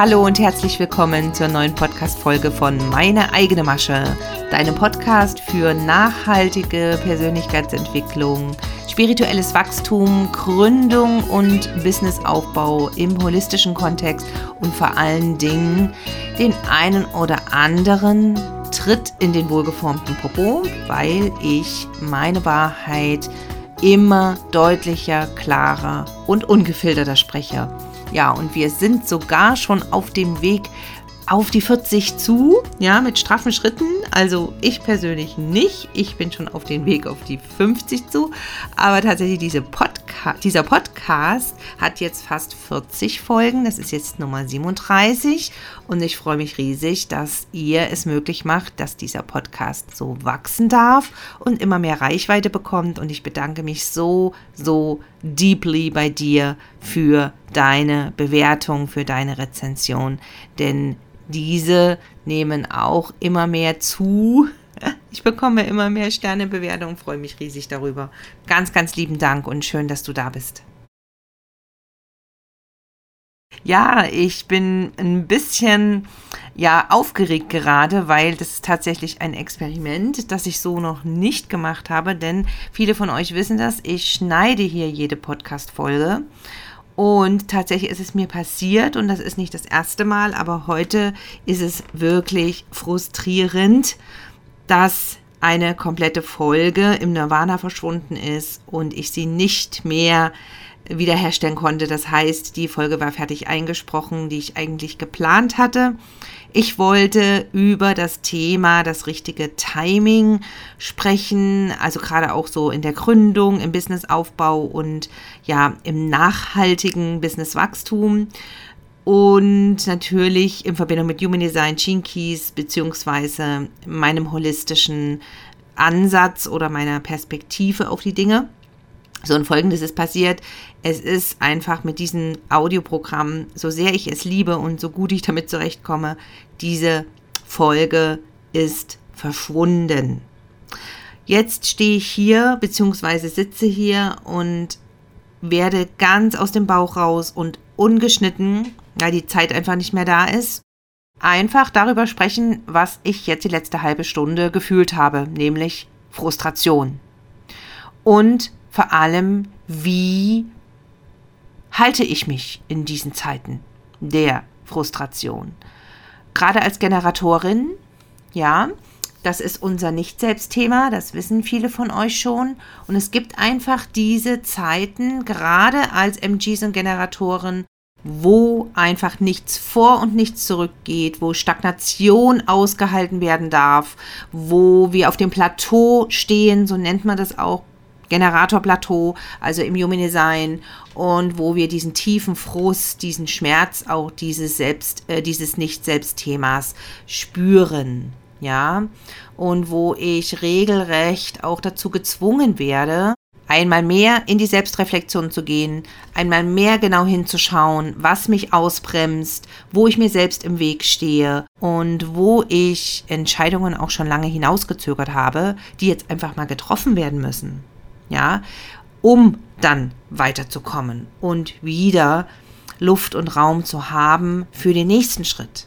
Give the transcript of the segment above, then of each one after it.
Hallo und herzlich willkommen zur neuen Podcast-Folge von Meine eigene Masche, deinem Podcast für nachhaltige Persönlichkeitsentwicklung, spirituelles Wachstum, Gründung und Businessaufbau im holistischen Kontext und vor allen Dingen den einen oder anderen Tritt in den wohlgeformten Popo, weil ich meine Wahrheit immer deutlicher, klarer und ungefilterter spreche. Ja, und wir sind sogar schon auf dem Weg auf die 40 zu, ja, mit straffen Schritten. Also ich persönlich nicht. Ich bin schon auf dem Weg auf die 50 zu. Aber tatsächlich diese Podca dieser Podcast hat jetzt fast 40 Folgen. Das ist jetzt Nummer 37. Und ich freue mich riesig, dass ihr es möglich macht, dass dieser Podcast so wachsen darf und immer mehr Reichweite bekommt. Und ich bedanke mich so, so deeply bei dir für deine Bewertung, für deine Rezension. Denn diese nehmen auch immer mehr zu. Ich bekomme immer mehr Sternebewertungen, freue mich riesig darüber. Ganz, ganz lieben Dank und schön, dass du da bist. Ja, ich bin ein bisschen ja aufgeregt gerade, weil das ist tatsächlich ein Experiment, das ich so noch nicht gemacht habe, denn viele von euch wissen das, ich schneide hier jede Podcast Folge und tatsächlich ist es mir passiert und das ist nicht das erste Mal, aber heute ist es wirklich frustrierend, dass eine komplette Folge im Nirvana verschwunden ist und ich sie nicht mehr wiederherstellen konnte. Das heißt, die Folge war fertig eingesprochen, die ich eigentlich geplant hatte. Ich wollte über das Thema das richtige Timing sprechen, also gerade auch so in der Gründung, im Businessaufbau und ja, im nachhaltigen Businesswachstum. Und natürlich in Verbindung mit Human Design, Gene Keys, beziehungsweise meinem holistischen Ansatz oder meiner Perspektive auf die Dinge. So, und folgendes ist passiert. Es ist einfach mit diesem Audioprogramm, so sehr ich es liebe und so gut ich damit zurechtkomme, diese Folge ist verschwunden. Jetzt stehe ich hier, beziehungsweise sitze hier und werde ganz aus dem Bauch raus und ungeschnitten, weil die Zeit einfach nicht mehr da ist, einfach darüber sprechen, was ich jetzt die letzte halbe Stunde gefühlt habe, nämlich Frustration. Und vor allem, wie halte ich mich in diesen Zeiten der Frustration? Gerade als Generatorin, ja, das ist unser Nicht-Selbst-Thema, das wissen viele von euch schon. Und es gibt einfach diese Zeiten, gerade als MGs und Generatoren, wo einfach nichts vor und nichts zurückgeht, wo Stagnation ausgehalten werden darf, wo wir auf dem Plateau stehen, so nennt man das auch Generatorplateau, also im Human Design und wo wir diesen tiefen Frust, diesen Schmerz auch dieses Selbst, äh, dieses Nicht-Selbst-Themas spüren, ja, und wo ich regelrecht auch dazu gezwungen werde, einmal mehr in die Selbstreflexion zu gehen, einmal mehr genau hinzuschauen, was mich ausbremst, wo ich mir selbst im Weg stehe und wo ich Entscheidungen auch schon lange hinausgezögert habe, die jetzt einfach mal getroffen werden müssen ja, um dann weiterzukommen und wieder Luft und Raum zu haben für den nächsten Schritt.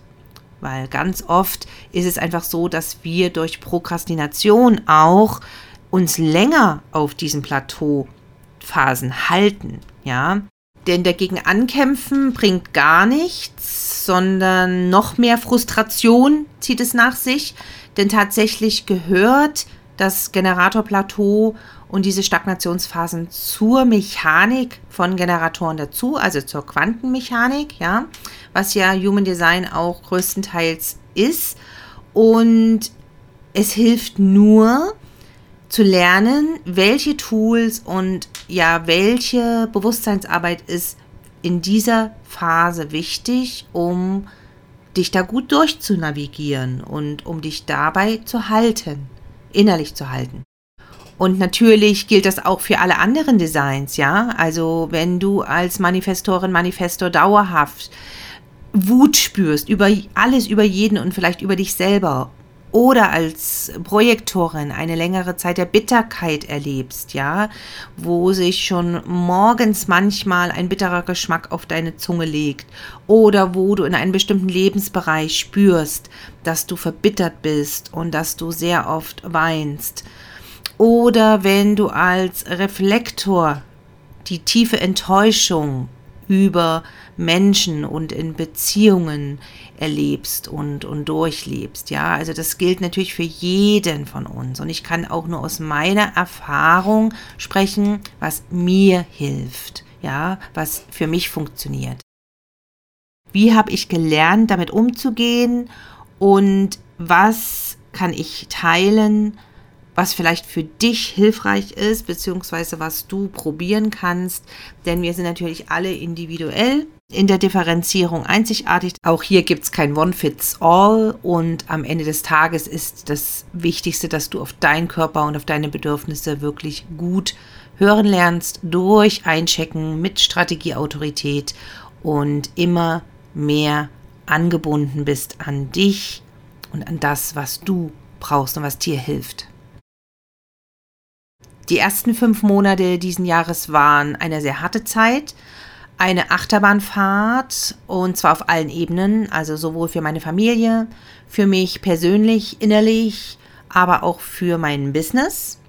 Weil ganz oft ist es einfach so, dass wir durch Prokrastination auch uns länger auf diesen Plateauphasen halten, ja. Denn dagegen ankämpfen bringt gar nichts, sondern noch mehr Frustration zieht es nach sich. Denn tatsächlich gehört das Generatorplateau und diese Stagnationsphasen zur Mechanik von Generatoren dazu, also zur Quantenmechanik, ja, was ja Human Design auch größtenteils ist. Und es hilft nur zu lernen, welche Tools und ja, welche Bewusstseinsarbeit ist in dieser Phase wichtig, um dich da gut durchzunavigieren und um dich dabei zu halten, innerlich zu halten. Und natürlich gilt das auch für alle anderen Designs, ja. Also wenn du als Manifestorin, Manifestor dauerhaft Wut spürst über alles, über jeden und vielleicht über dich selber oder als Projektorin eine längere Zeit der Bitterkeit erlebst, ja, wo sich schon morgens manchmal ein bitterer Geschmack auf deine Zunge legt oder wo du in einem bestimmten Lebensbereich spürst, dass du verbittert bist und dass du sehr oft weinst. Oder wenn du als Reflektor die tiefe Enttäuschung über Menschen und in Beziehungen erlebst und, und durchlebst. Ja, also das gilt natürlich für jeden von uns. Und ich kann auch nur aus meiner Erfahrung sprechen, was mir hilft. Ja, was für mich funktioniert. Wie habe ich gelernt, damit umzugehen und was kann ich teilen, was vielleicht für dich hilfreich ist, beziehungsweise was du probieren kannst. Denn wir sind natürlich alle individuell in der Differenzierung einzigartig. Auch hier gibt es kein One-Fits-All und am Ende des Tages ist das Wichtigste, dass du auf deinen Körper und auf deine Bedürfnisse wirklich gut hören lernst durch Einchecken mit Strategieautorität und immer mehr angebunden bist an dich und an das, was du brauchst und was dir hilft. Die ersten fünf Monate diesen Jahres waren eine sehr harte Zeit, eine Achterbahnfahrt und zwar auf allen Ebenen, also sowohl für meine Familie, für mich persönlich, innerlich, aber auch für mein Business.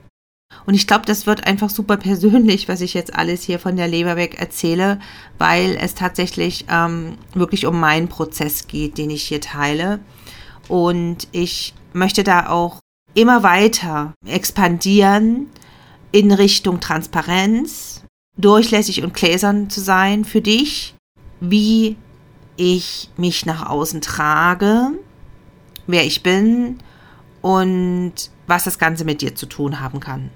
Und ich glaube, das wird einfach super persönlich, was ich jetzt alles hier von der Leber weg erzähle, weil es tatsächlich ähm, wirklich um meinen Prozess geht, den ich hier teile. Und ich möchte da auch immer weiter expandieren in Richtung Transparenz, durchlässig und gläsern zu sein für dich, wie ich mich nach außen trage, wer ich bin und was das Ganze mit dir zu tun haben kann.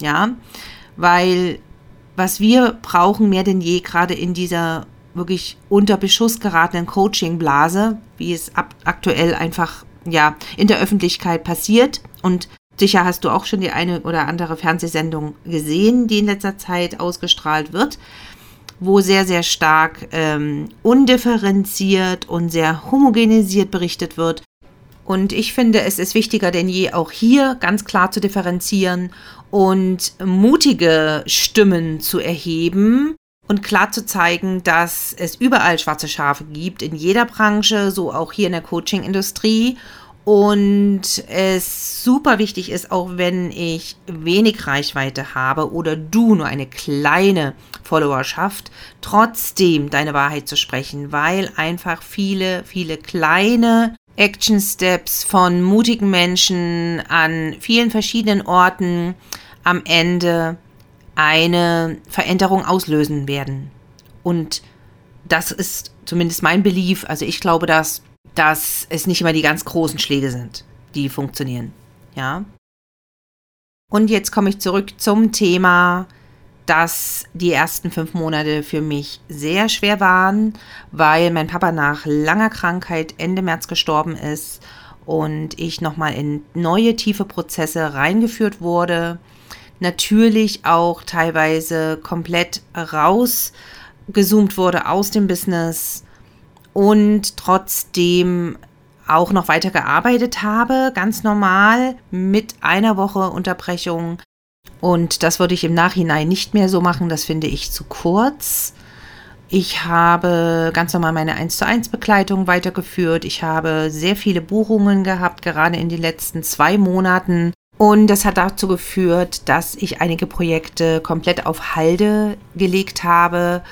Ja, weil was wir brauchen mehr denn je gerade in dieser wirklich unter Beschuss geratenen Coaching-Blase, wie es aktuell einfach ja in der Öffentlichkeit passiert und Sicher hast du auch schon die eine oder andere Fernsehsendung gesehen, die in letzter Zeit ausgestrahlt wird, wo sehr, sehr stark ähm, undifferenziert und sehr homogenisiert berichtet wird. Und ich finde, es ist wichtiger denn je, auch hier ganz klar zu differenzieren und mutige Stimmen zu erheben und klar zu zeigen, dass es überall schwarze Schafe gibt, in jeder Branche, so auch hier in der Coaching-Industrie und es super wichtig ist, auch wenn ich wenig Reichweite habe oder du nur eine kleine Followerschaft, trotzdem deine Wahrheit zu sprechen, weil einfach viele, viele kleine Action Steps von mutigen Menschen an vielen verschiedenen Orten am Ende eine Veränderung auslösen werden. Und das ist zumindest mein Belief. Also ich glaube, dass dass es nicht immer die ganz großen Schläge sind, die funktionieren. Ja. Und jetzt komme ich zurück zum Thema, dass die ersten fünf Monate für mich sehr schwer waren, weil mein Papa nach langer Krankheit Ende März gestorben ist und ich nochmal in neue tiefe Prozesse reingeführt wurde. Natürlich auch teilweise komplett rausgezoomt wurde aus dem Business und trotzdem auch noch weiter gearbeitet habe, ganz normal mit einer Woche Unterbrechung. Und das würde ich im Nachhinein nicht mehr so machen, das finde ich zu kurz. Ich habe ganz normal meine 1 zu 1 Begleitung weitergeführt. Ich habe sehr viele Buchungen gehabt, gerade in den letzten zwei Monaten. Und das hat dazu geführt, dass ich einige Projekte komplett auf Halde gelegt habe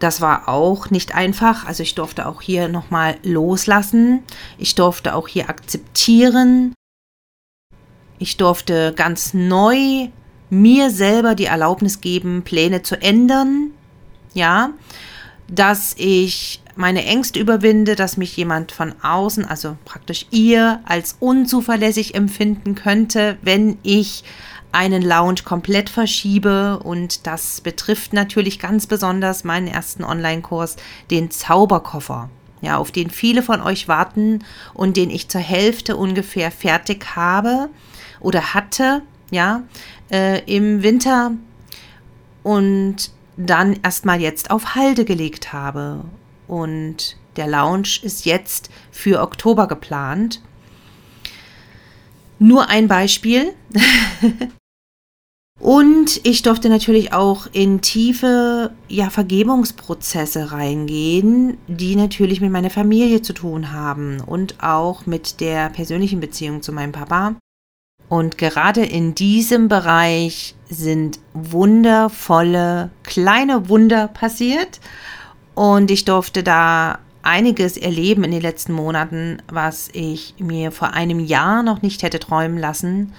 das war auch nicht einfach. Also ich durfte auch hier nochmal loslassen. Ich durfte auch hier akzeptieren. Ich durfte ganz neu mir selber die Erlaubnis geben, Pläne zu ändern. Ja, dass ich meine Ängste überwinde, dass mich jemand von außen, also praktisch ihr, als unzuverlässig empfinden könnte, wenn ich einen Lounge komplett verschiebe und das betrifft natürlich ganz besonders meinen ersten Online-Kurs, den Zauberkoffer. Ja, auf den viele von euch warten und den ich zur Hälfte ungefähr fertig habe oder hatte, ja, äh, im Winter und dann erstmal jetzt auf Halde gelegt habe. Und der Lounge ist jetzt für Oktober geplant. Nur ein Beispiel. Und ich durfte natürlich auch in tiefe ja, Vergebungsprozesse reingehen, die natürlich mit meiner Familie zu tun haben und auch mit der persönlichen Beziehung zu meinem Papa. Und gerade in diesem Bereich sind wundervolle kleine Wunder passiert. Und ich durfte da einiges erleben in den letzten Monaten, was ich mir vor einem Jahr noch nicht hätte träumen lassen.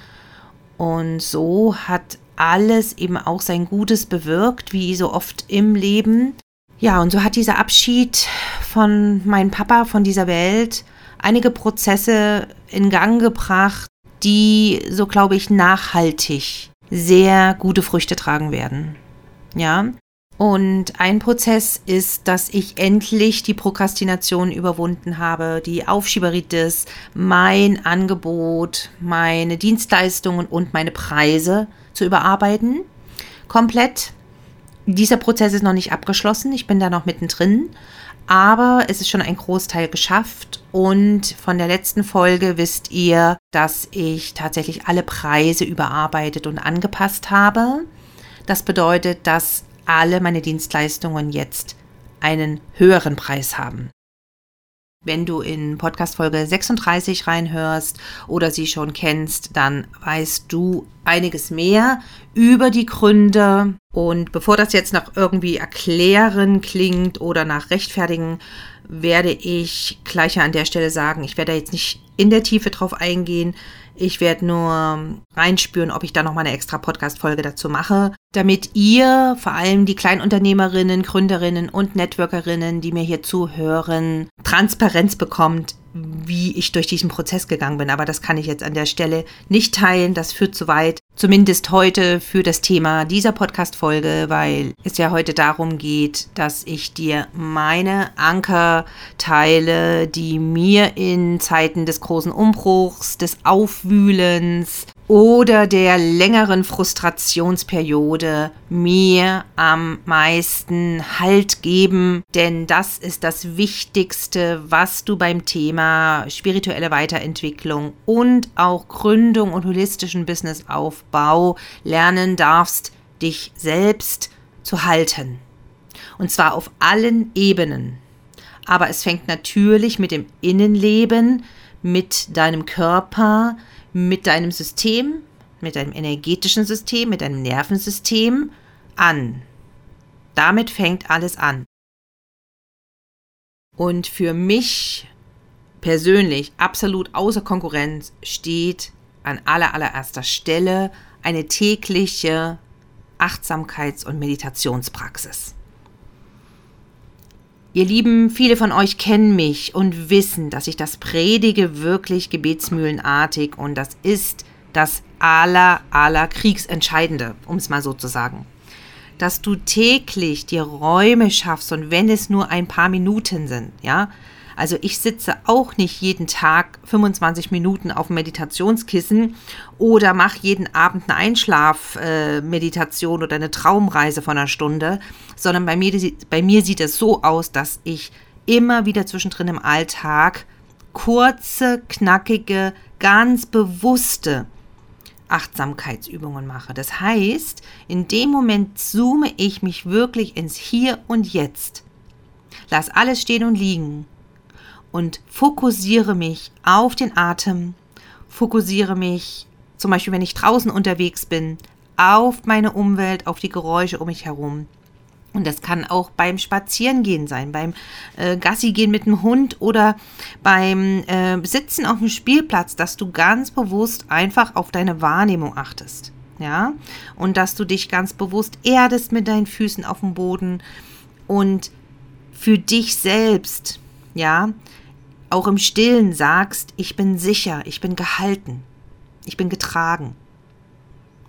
Und so hat alles eben auch sein Gutes bewirkt, wie so oft im Leben. Ja, und so hat dieser Abschied von meinem Papa von dieser Welt einige Prozesse in Gang gebracht, die, so glaube ich, nachhaltig sehr gute Früchte tragen werden. Ja. Und ein Prozess ist, dass ich endlich die Prokrastination überwunden habe, die Aufschieberitis, mein Angebot, meine Dienstleistungen und meine Preise zu überarbeiten. Komplett. Dieser Prozess ist noch nicht abgeschlossen. Ich bin da noch mittendrin. Aber es ist schon ein Großteil geschafft. Und von der letzten Folge wisst ihr, dass ich tatsächlich alle Preise überarbeitet und angepasst habe. Das bedeutet, dass alle meine Dienstleistungen jetzt einen höheren Preis haben. Wenn du in Podcast Folge 36 reinhörst oder sie schon kennst, dann weißt du einiges mehr über die Gründe. Und bevor das jetzt noch irgendwie erklären klingt oder nach rechtfertigen, werde ich gleich an der Stelle sagen, ich werde jetzt nicht in der Tiefe drauf eingehen. Ich werde nur reinspüren, ob ich da nochmal eine extra Podcast-Folge dazu mache, damit ihr, vor allem die Kleinunternehmerinnen, Gründerinnen und Networkerinnen, die mir hier zuhören, Transparenz bekommt, wie ich durch diesen Prozess gegangen bin. Aber das kann ich jetzt an der Stelle nicht teilen. Das führt zu weit. Zumindest heute für das Thema dieser Podcast-Folge, weil es ja heute darum geht, dass ich dir meine Anker teile, die mir in Zeiten des großen Umbruchs, des Aufwühlens, oder der längeren Frustrationsperiode mir am meisten Halt geben, denn das ist das Wichtigste, was du beim Thema spirituelle Weiterentwicklung und auch Gründung und holistischen Businessaufbau lernen darfst, dich selbst zu halten. Und zwar auf allen Ebenen. Aber es fängt natürlich mit dem Innenleben, mit deinem Körper, mit deinem System, mit deinem energetischen System, mit deinem Nervensystem an. Damit fängt alles an. Und für mich persönlich absolut außer Konkurrenz steht an aller allererster Stelle eine tägliche Achtsamkeits- und Meditationspraxis. Ihr Lieben, viele von euch kennen mich und wissen, dass ich das predige wirklich gebetsmühlenartig und das ist das aller, aller Kriegsentscheidende, um es mal so zu sagen. Dass du täglich dir Räume schaffst und wenn es nur ein paar Minuten sind, ja, also ich sitze auch nicht jeden Tag 25 Minuten auf dem Meditationskissen oder mache jeden Abend eine Einschlafmeditation äh, oder eine Traumreise von einer Stunde, sondern bei mir, bei mir sieht es so aus, dass ich immer wieder zwischendrin im Alltag kurze, knackige, ganz bewusste Achtsamkeitsübungen mache. Das heißt, in dem Moment zoome ich mich wirklich ins Hier und Jetzt. Lass alles stehen und liegen und fokussiere mich auf den Atem, fokussiere mich zum Beispiel, wenn ich draußen unterwegs bin, auf meine Umwelt, auf die Geräusche um mich herum. Und das kann auch beim Spazierengehen sein, beim äh, Gassi gehen mit dem Hund oder beim äh, Sitzen auf dem Spielplatz, dass du ganz bewusst einfach auf deine Wahrnehmung achtest. Ja, und dass du dich ganz bewusst erdest mit deinen Füßen auf dem Boden und für dich selbst, ja, auch im Stillen sagst, ich bin sicher, ich bin gehalten, ich bin getragen.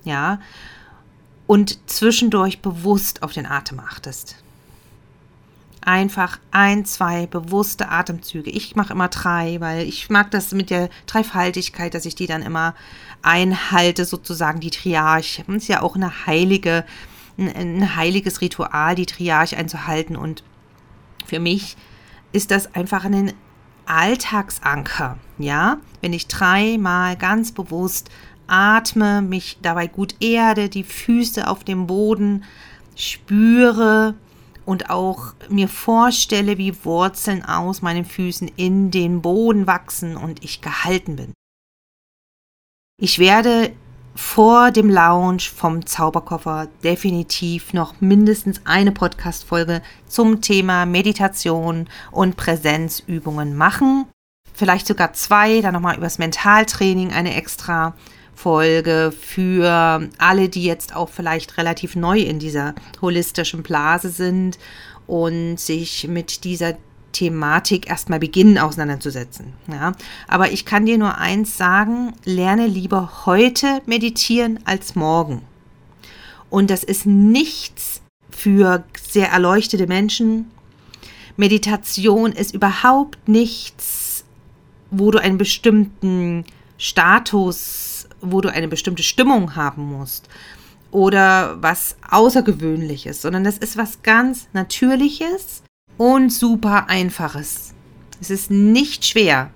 Ja, und zwischendurch bewusst auf den Atem achtest. Einfach ein, zwei bewusste Atemzüge. Ich mache immer drei, weil ich mag das mit der Dreifaltigkeit, dass ich die dann immer einhalte, sozusagen die Triarch. Das ist ja auch eine heilige, ein, ein heiliges Ritual, die Triarch einzuhalten. Und für mich ist das einfach ein Alltagsanker, ja, wenn ich dreimal ganz bewusst atme, mich dabei gut erde, die Füße auf dem Boden spüre und auch mir vorstelle, wie Wurzeln aus meinen Füßen in den Boden wachsen und ich gehalten bin. Ich werde vor dem Launch vom Zauberkoffer definitiv noch mindestens eine Podcast-Folge zum Thema Meditation und Präsenzübungen machen. Vielleicht sogar zwei, dann nochmal übers Mentaltraining eine extra Folge für alle, die jetzt auch vielleicht relativ neu in dieser holistischen Blase sind und sich mit dieser Thematik erstmal beginnen auseinanderzusetzen. Ja? Aber ich kann dir nur eins sagen, lerne lieber heute meditieren als morgen. Und das ist nichts für sehr erleuchtete Menschen. Meditation ist überhaupt nichts, wo du einen bestimmten Status, wo du eine bestimmte Stimmung haben musst oder was Außergewöhnliches, sondern das ist was ganz Natürliches und super einfaches. Es ist nicht schwer.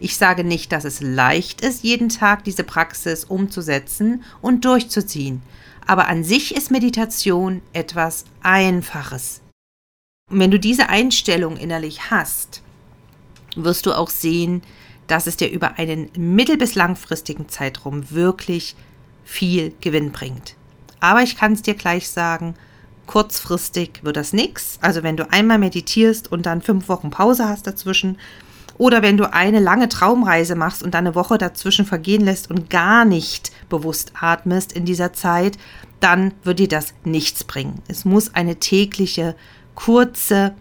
Ich sage nicht, dass es leicht ist, jeden Tag diese Praxis umzusetzen und durchzuziehen. Aber an sich ist Meditation etwas Einfaches. Und wenn du diese Einstellung innerlich hast, wirst du auch sehen, dass es dir über einen mittel- bis langfristigen Zeitraum wirklich viel Gewinn bringt. Aber ich kann es dir gleich sagen, Kurzfristig wird das nichts. Also wenn du einmal meditierst und dann fünf Wochen Pause hast dazwischen, oder wenn du eine lange Traumreise machst und dann eine Woche dazwischen vergehen lässt und gar nicht bewusst atmest in dieser Zeit, dann wird dir das nichts bringen. Es muss eine tägliche, kurze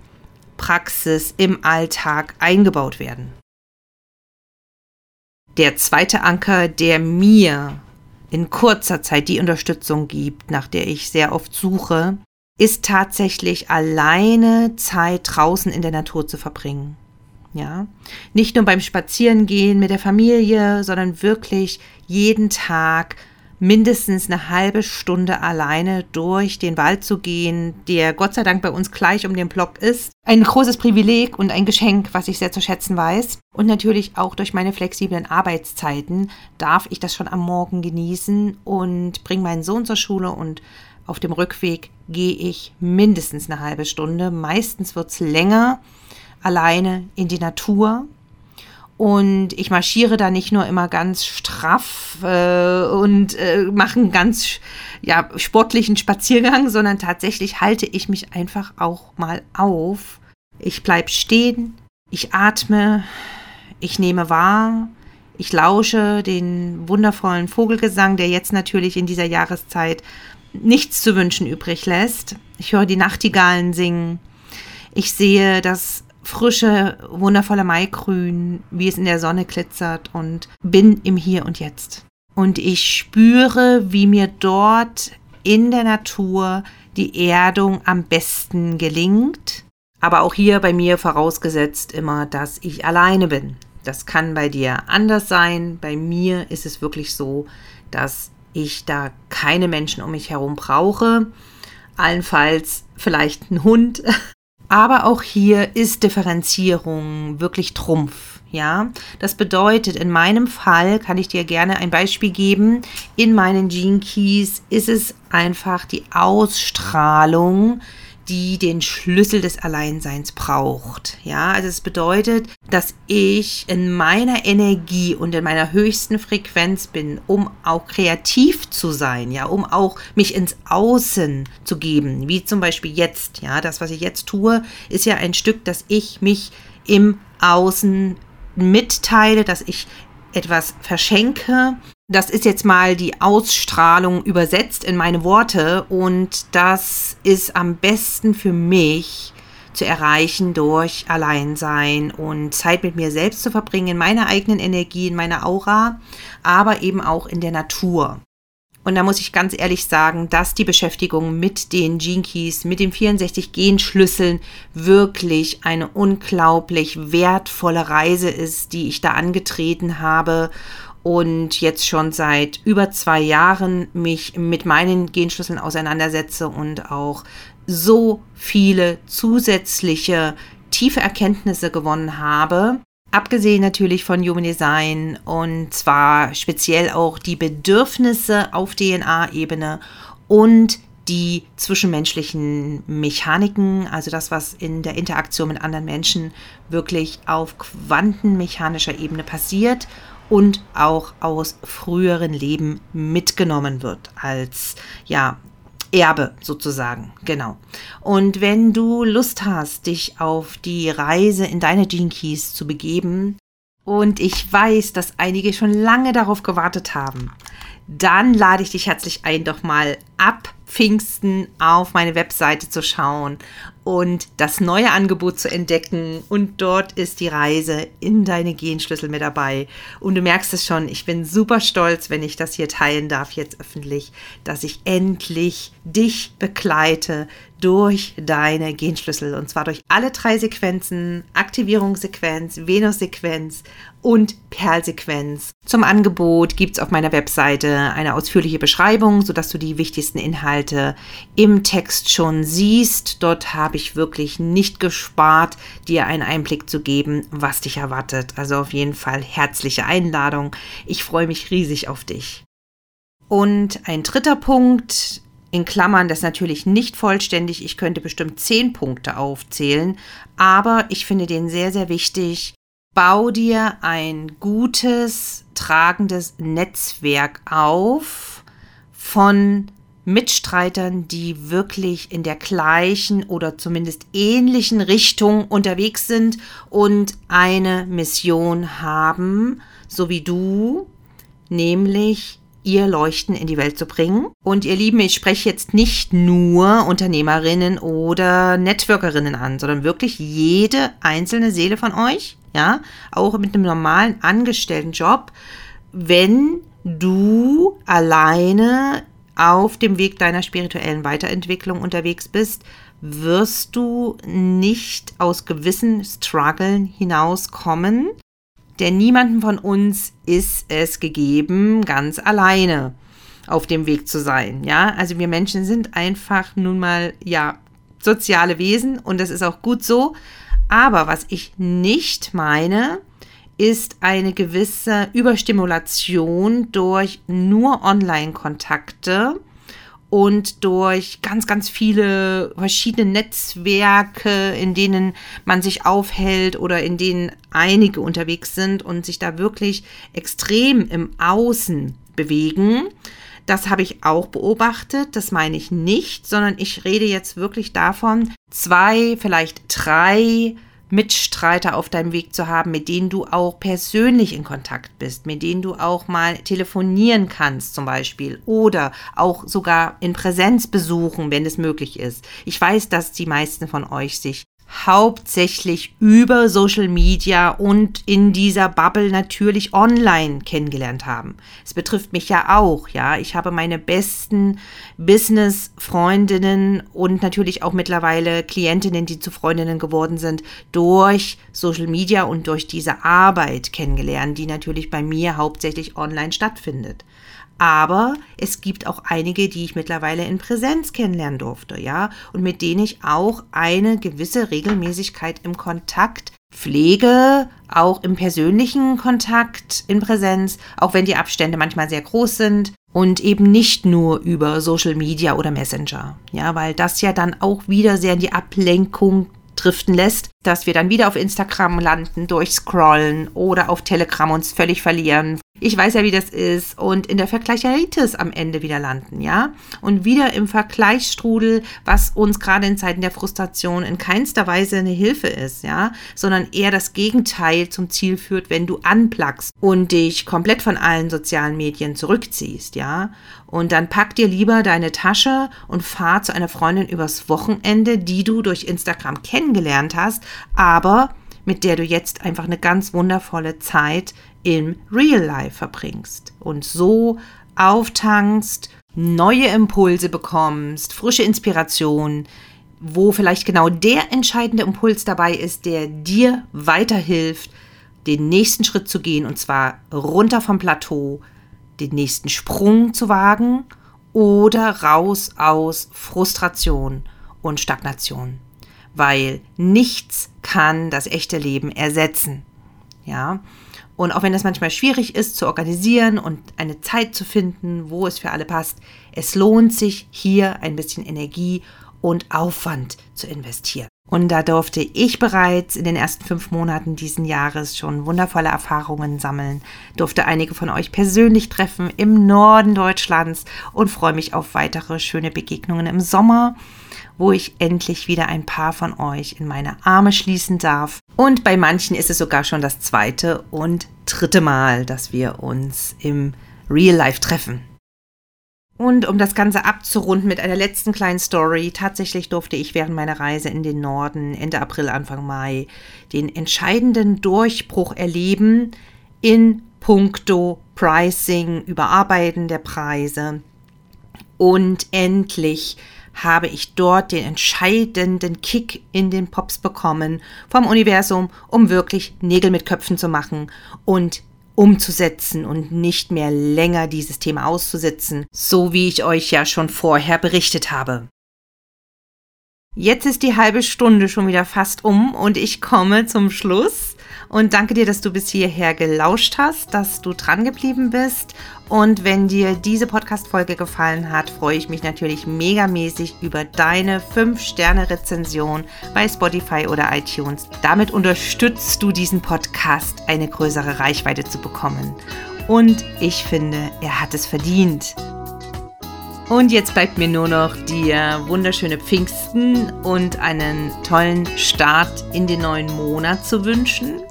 Praxis im Alltag eingebaut werden. Der zweite Anker, der mir in kurzer Zeit die Unterstützung gibt, nach der ich sehr oft suche, ist tatsächlich alleine Zeit draußen in der Natur zu verbringen. Ja, nicht nur beim Spazierengehen mit der Familie, sondern wirklich jeden Tag mindestens eine halbe Stunde alleine durch den Wald zu gehen, der Gott sei Dank bei uns gleich um den Block ist. Ein großes Privileg und ein Geschenk, was ich sehr zu schätzen weiß. Und natürlich auch durch meine flexiblen Arbeitszeiten darf ich das schon am Morgen genießen und bringe meinen Sohn zur Schule und auf dem Rückweg gehe ich mindestens eine halbe Stunde. Meistens wird es länger, alleine in die Natur. Und ich marschiere da nicht nur immer ganz straff äh, und äh, mache einen ganz ja, sportlichen Spaziergang, sondern tatsächlich halte ich mich einfach auch mal auf. Ich bleibe stehen, ich atme, ich nehme wahr, ich lausche den wundervollen Vogelgesang, der jetzt natürlich in dieser Jahreszeit nichts zu wünschen übrig lässt. Ich höre die Nachtigallen singen. Ich sehe das frische, wundervolle Maigrün, wie es in der Sonne glitzert und bin im Hier und Jetzt. Und ich spüre, wie mir dort in der Natur die Erdung am besten gelingt. Aber auch hier bei mir vorausgesetzt immer, dass ich alleine bin. Das kann bei dir anders sein. Bei mir ist es wirklich so, dass ich da keine Menschen um mich herum brauche. Allenfalls vielleicht ein Hund. Aber auch hier ist Differenzierung wirklich Trumpf. Ja, das bedeutet, in meinem Fall kann ich dir gerne ein Beispiel geben. In meinen Gene Keys ist es einfach die Ausstrahlung, die den Schlüssel des Alleinseins braucht. Ja, also es bedeutet, dass ich in meiner Energie und in meiner höchsten Frequenz bin, um auch kreativ zu sein, ja, um auch mich ins Außen zu geben, wie zum Beispiel jetzt, ja, das, was ich jetzt tue, ist ja ein Stück, dass ich mich im Außen mitteile, dass ich etwas verschenke, das ist jetzt mal die Ausstrahlung übersetzt in meine Worte und das ist am besten für mich zu erreichen durch Alleinsein und Zeit mit mir selbst zu verbringen, in meiner eigenen Energie, in meiner Aura, aber eben auch in der Natur. Und da muss ich ganz ehrlich sagen, dass die Beschäftigung mit den Gene Keys, mit den 64 Genschlüsseln wirklich eine unglaublich wertvolle Reise ist, die ich da angetreten habe und jetzt schon seit über zwei Jahren mich mit meinen Genschlüsseln auseinandersetze und auch so viele zusätzliche tiefe Erkenntnisse gewonnen habe, abgesehen natürlich von Human Design und zwar speziell auch die Bedürfnisse auf DNA-Ebene und die zwischenmenschlichen Mechaniken, also das, was in der Interaktion mit anderen Menschen wirklich auf quantenmechanischer Ebene passiert und auch aus früheren Leben mitgenommen wird als ja Erbe sozusagen, genau. Und wenn du Lust hast, dich auf die Reise in deine Gene Keys zu begeben, und ich weiß, dass einige schon lange darauf gewartet haben, dann lade ich dich herzlich ein, doch mal ab Pfingsten auf meine Webseite zu schauen und das neue Angebot zu entdecken. Und dort ist die Reise in deine Genschlüssel mit dabei. Und du merkst es schon, ich bin super stolz, wenn ich das hier teilen darf, jetzt öffentlich, dass ich endlich dich begleite durch deine Genschlüssel. Und zwar durch alle drei Sequenzen, Aktivierungssequenz, Venus-Sequenz und Perlsequenz. Zum Angebot gibt es auf meiner Webseite eine ausführliche Beschreibung, sodass du die wichtigsten Inhalte im Text schon siehst. Dort habe ich wirklich nicht gespart, dir einen Einblick zu geben, was dich erwartet. Also auf jeden Fall herzliche Einladung. Ich freue mich riesig auf dich. Und ein dritter Punkt, in Klammern, das natürlich nicht vollständig. Ich könnte bestimmt zehn Punkte aufzählen, aber ich finde den sehr, sehr wichtig. Bau dir ein gutes, tragendes Netzwerk auf von Mitstreitern, die wirklich in der gleichen oder zumindest ähnlichen Richtung unterwegs sind und eine Mission haben, so wie du, nämlich ihr Leuchten in die Welt zu bringen. Und ihr Lieben, ich spreche jetzt nicht nur Unternehmerinnen oder Networkerinnen an, sondern wirklich jede einzelne Seele von euch, ja, auch mit einem normalen Angestelltenjob, wenn du alleine auf dem Weg deiner spirituellen Weiterentwicklung unterwegs bist, wirst du nicht aus gewissen Struggeln hinauskommen, denn niemandem von uns ist es gegeben, ganz alleine auf dem Weg zu sein. Ja, also wir Menschen sind einfach nun mal, ja, soziale Wesen und das ist auch gut so. Aber was ich nicht meine, ist eine gewisse Überstimulation durch nur Online-Kontakte und durch ganz, ganz viele verschiedene Netzwerke, in denen man sich aufhält oder in denen einige unterwegs sind und sich da wirklich extrem im Außen bewegen. Das habe ich auch beobachtet, das meine ich nicht, sondern ich rede jetzt wirklich davon, zwei, vielleicht drei Mitstreiter auf deinem Weg zu haben, mit denen du auch persönlich in Kontakt bist, mit denen du auch mal telefonieren kannst zum Beispiel oder auch sogar in Präsenz besuchen, wenn es möglich ist. Ich weiß, dass die meisten von euch sich hauptsächlich über Social Media und in dieser Bubble natürlich online kennengelernt haben. Es betrifft mich ja auch, ja. Ich habe meine besten Business-Freundinnen und natürlich auch mittlerweile Klientinnen, die zu Freundinnen geworden sind, durch Social Media und durch diese Arbeit kennengelernt, die natürlich bei mir hauptsächlich online stattfindet. Aber es gibt auch einige, die ich mittlerweile in Präsenz kennenlernen durfte, ja, und mit denen ich auch eine gewisse Regelmäßigkeit im Kontakt pflege, auch im persönlichen Kontakt in Präsenz, auch wenn die Abstände manchmal sehr groß sind und eben nicht nur über Social Media oder Messenger, ja, weil das ja dann auch wieder sehr in die Ablenkung driften lässt, dass wir dann wieder auf Instagram landen, durchscrollen oder auf Telegram uns völlig verlieren. Ich weiß ja, wie das ist und in der Vergleicheritis am Ende wieder landen, ja? Und wieder im Vergleichsstrudel, was uns gerade in Zeiten der Frustration in keinster Weise eine Hilfe ist, ja? Sondern eher das Gegenteil zum Ziel führt, wenn du anplackst und dich komplett von allen sozialen Medien zurückziehst, ja? Und dann pack dir lieber deine Tasche und fahr zu einer Freundin übers Wochenende, die du durch Instagram kennengelernt hast, aber mit der du jetzt einfach eine ganz wundervolle Zeit im Real Life verbringst und so auftankst, neue Impulse bekommst, frische Inspiration, wo vielleicht genau der entscheidende Impuls dabei ist, der dir weiterhilft, den nächsten Schritt zu gehen und zwar runter vom Plateau, den nächsten Sprung zu wagen oder raus aus Frustration und Stagnation weil nichts kann das echte Leben ersetzen. Ja. Und auch wenn es manchmal schwierig ist zu organisieren und eine Zeit zu finden, wo es für alle passt, es lohnt sich hier ein bisschen Energie und Aufwand zu investieren. Und da durfte ich bereits in den ersten fünf Monaten diesen Jahres schon wundervolle Erfahrungen sammeln, durfte einige von euch persönlich treffen im Norden Deutschlands und freue mich auf weitere schöne Begegnungen im Sommer, wo ich endlich wieder ein paar von euch in meine Arme schließen darf. Und bei manchen ist es sogar schon das zweite und dritte Mal, dass wir uns im Real Life treffen. Und um das Ganze abzurunden mit einer letzten kleinen Story, tatsächlich durfte ich während meiner Reise in den Norden Ende April, Anfang Mai den entscheidenden Durchbruch erleben in puncto Pricing, Überarbeiten der Preise. Und endlich habe ich dort den entscheidenden Kick in den Pops bekommen vom Universum, um wirklich Nägel mit Köpfen zu machen und umzusetzen und nicht mehr länger dieses Thema auszusitzen, so wie ich euch ja schon vorher berichtet habe. Jetzt ist die halbe Stunde schon wieder fast um und ich komme zum Schluss und danke dir, dass du bis hierher gelauscht hast, dass du dran geblieben bist. Und wenn dir diese Podcast-Folge gefallen hat, freue ich mich natürlich megamäßig über deine 5-Sterne-Rezension bei Spotify oder iTunes. Damit unterstützt du diesen Podcast, eine größere Reichweite zu bekommen. Und ich finde, er hat es verdient. Und jetzt bleibt mir nur noch dir wunderschöne Pfingsten und einen tollen Start in den neuen Monat zu wünschen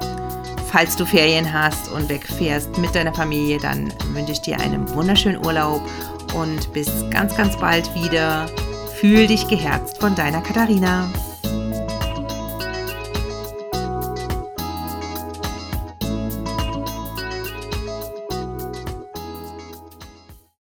falls du Ferien hast und wegfährst mit deiner Familie, dann wünsche ich dir einen wunderschönen Urlaub und bis ganz, ganz bald wieder. Fühl dich geherzt von deiner Katharina.